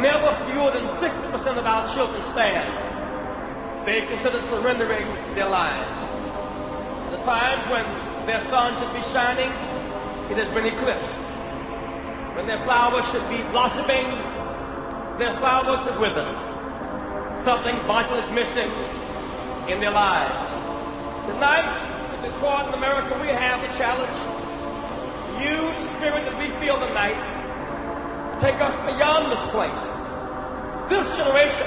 never fewer than 60% of our children stand. They consider surrendering their lives. The time when their sun should be shining, it has been eclipsed. When their flowers should be blossoming, their flowers have withered. Something vital is missing in their lives. Tonight, in Detroit and America, we have the challenge. Use the spirit that we feel tonight take us beyond this place. This generation.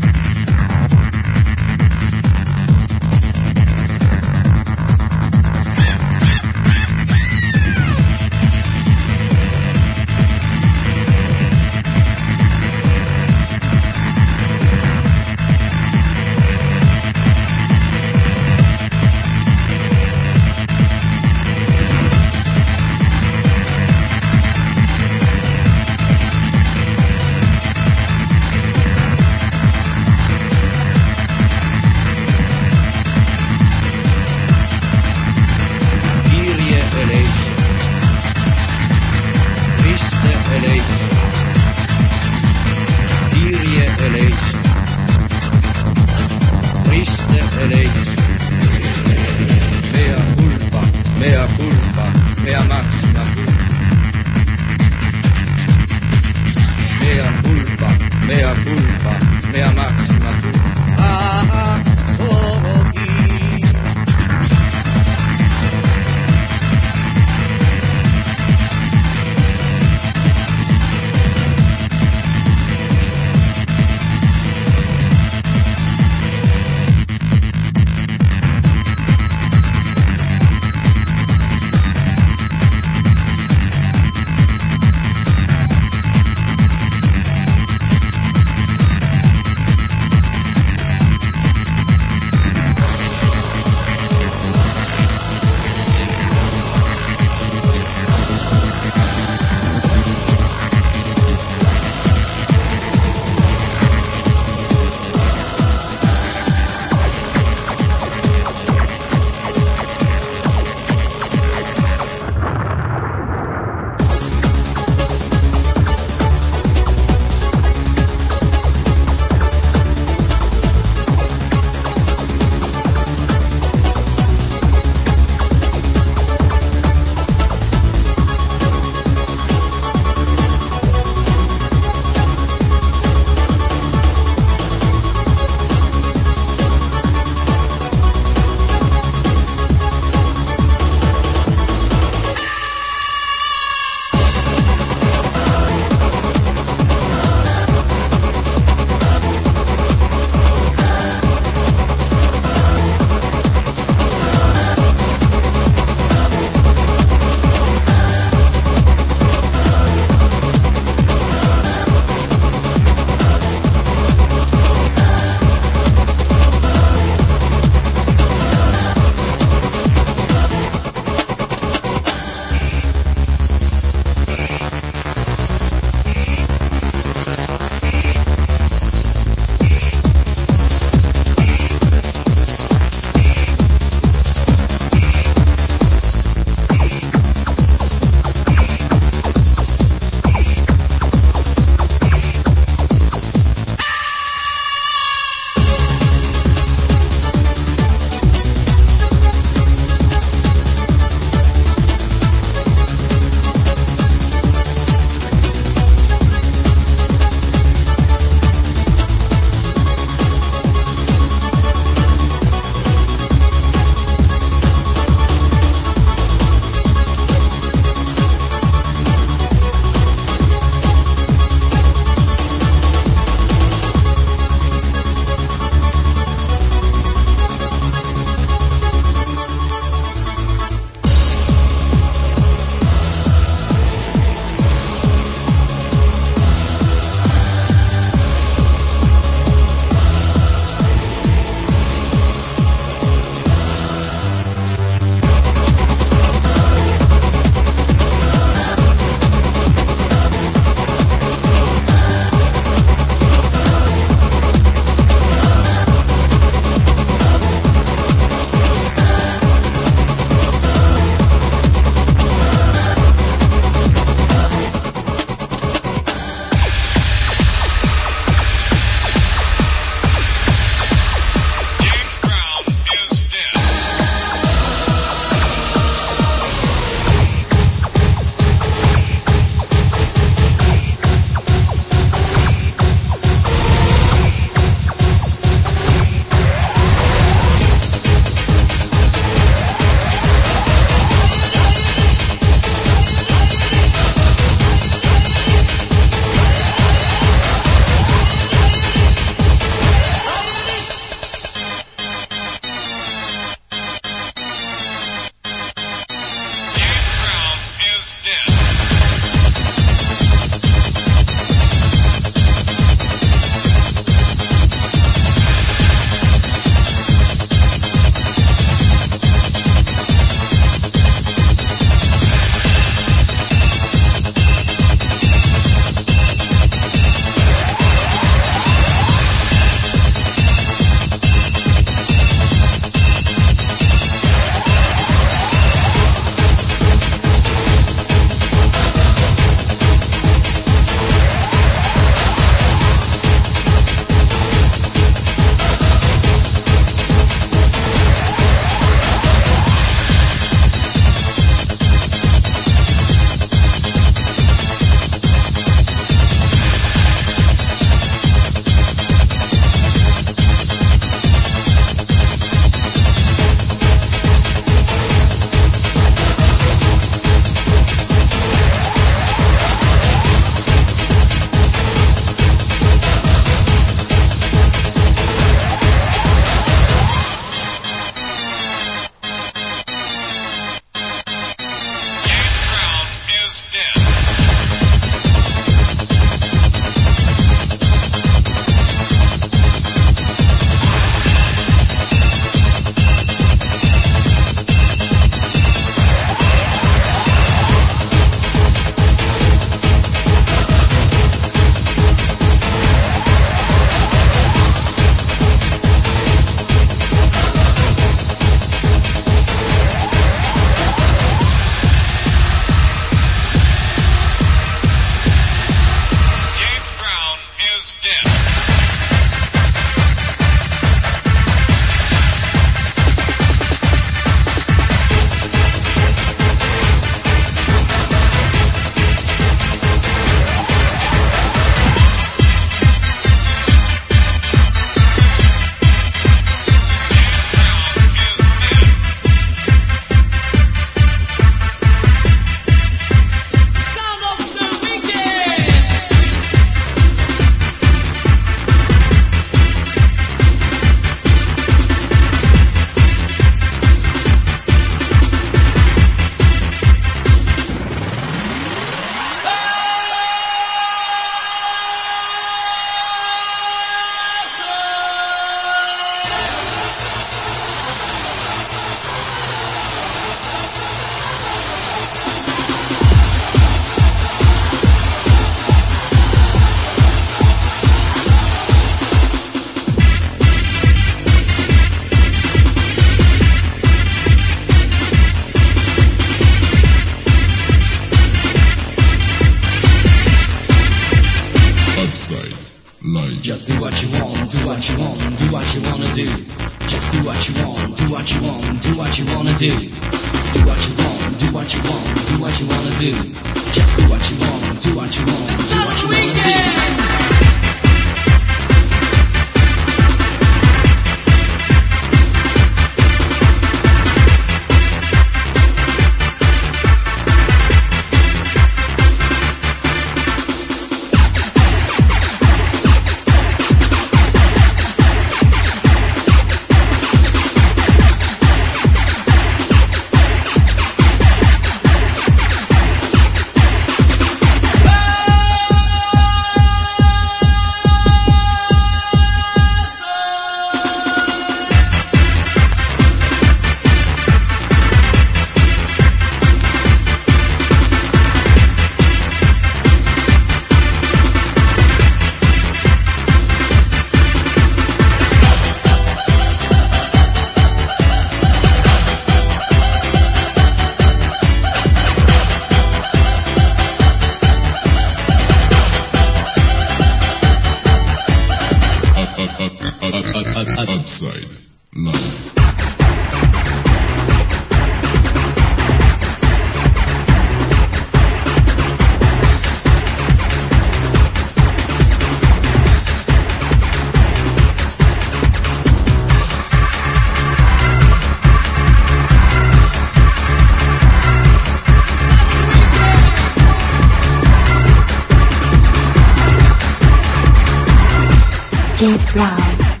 loud.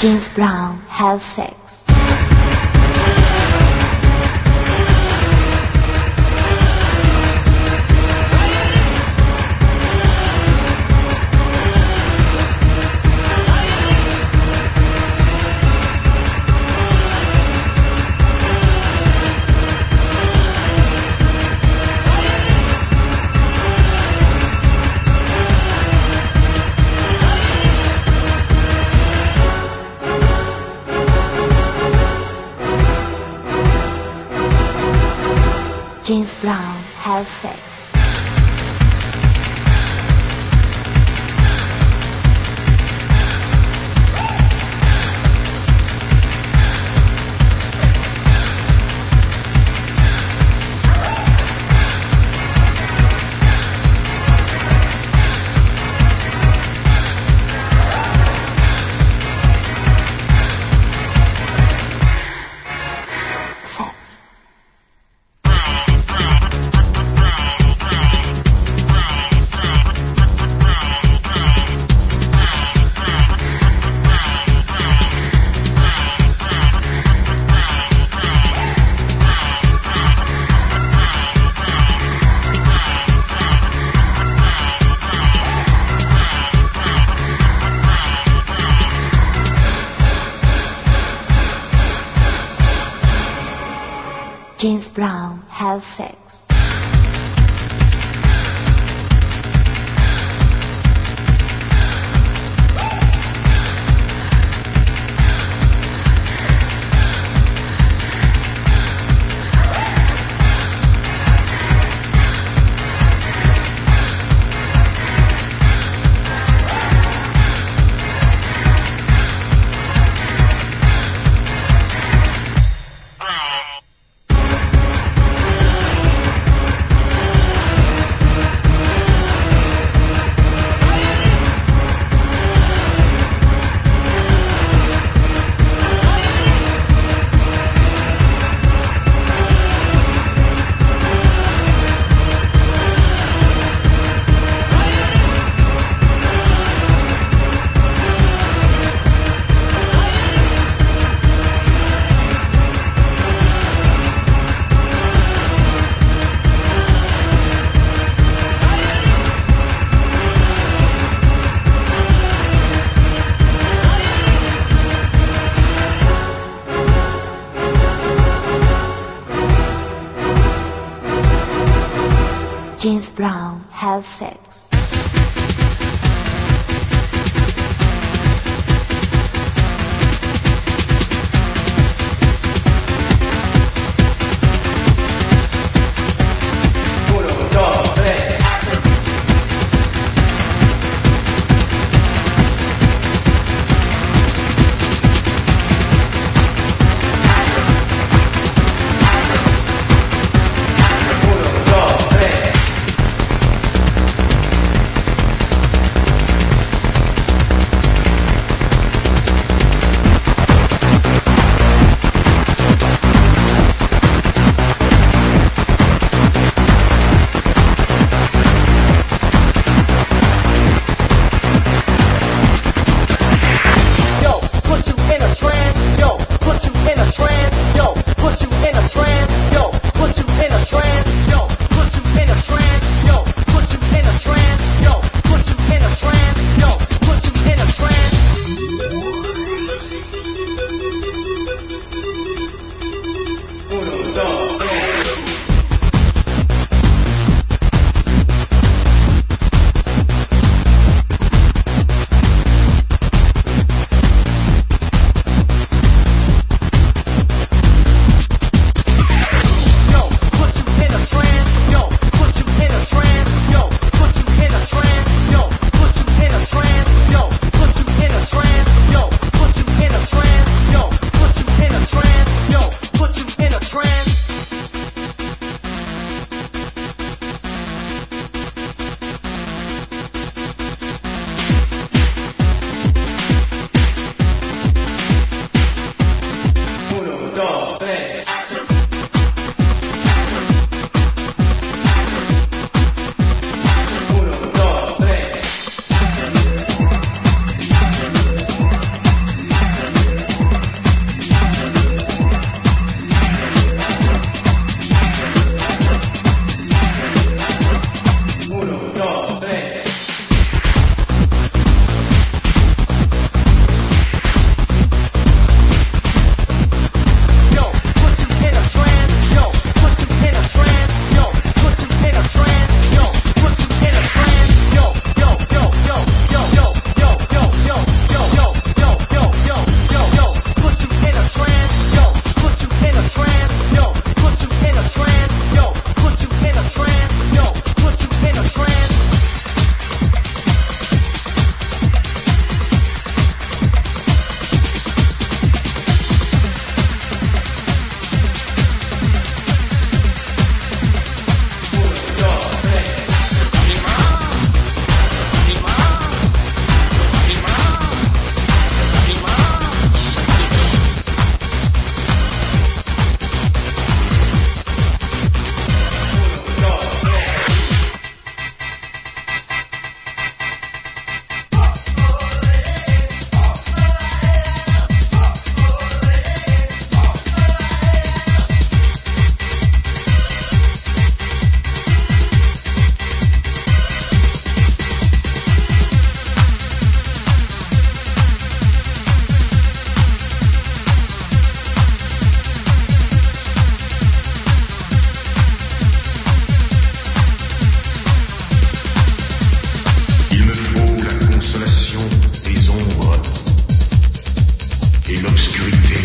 James Brown has sex. healthy aset. James Brown has said. Action. in l'obscurité.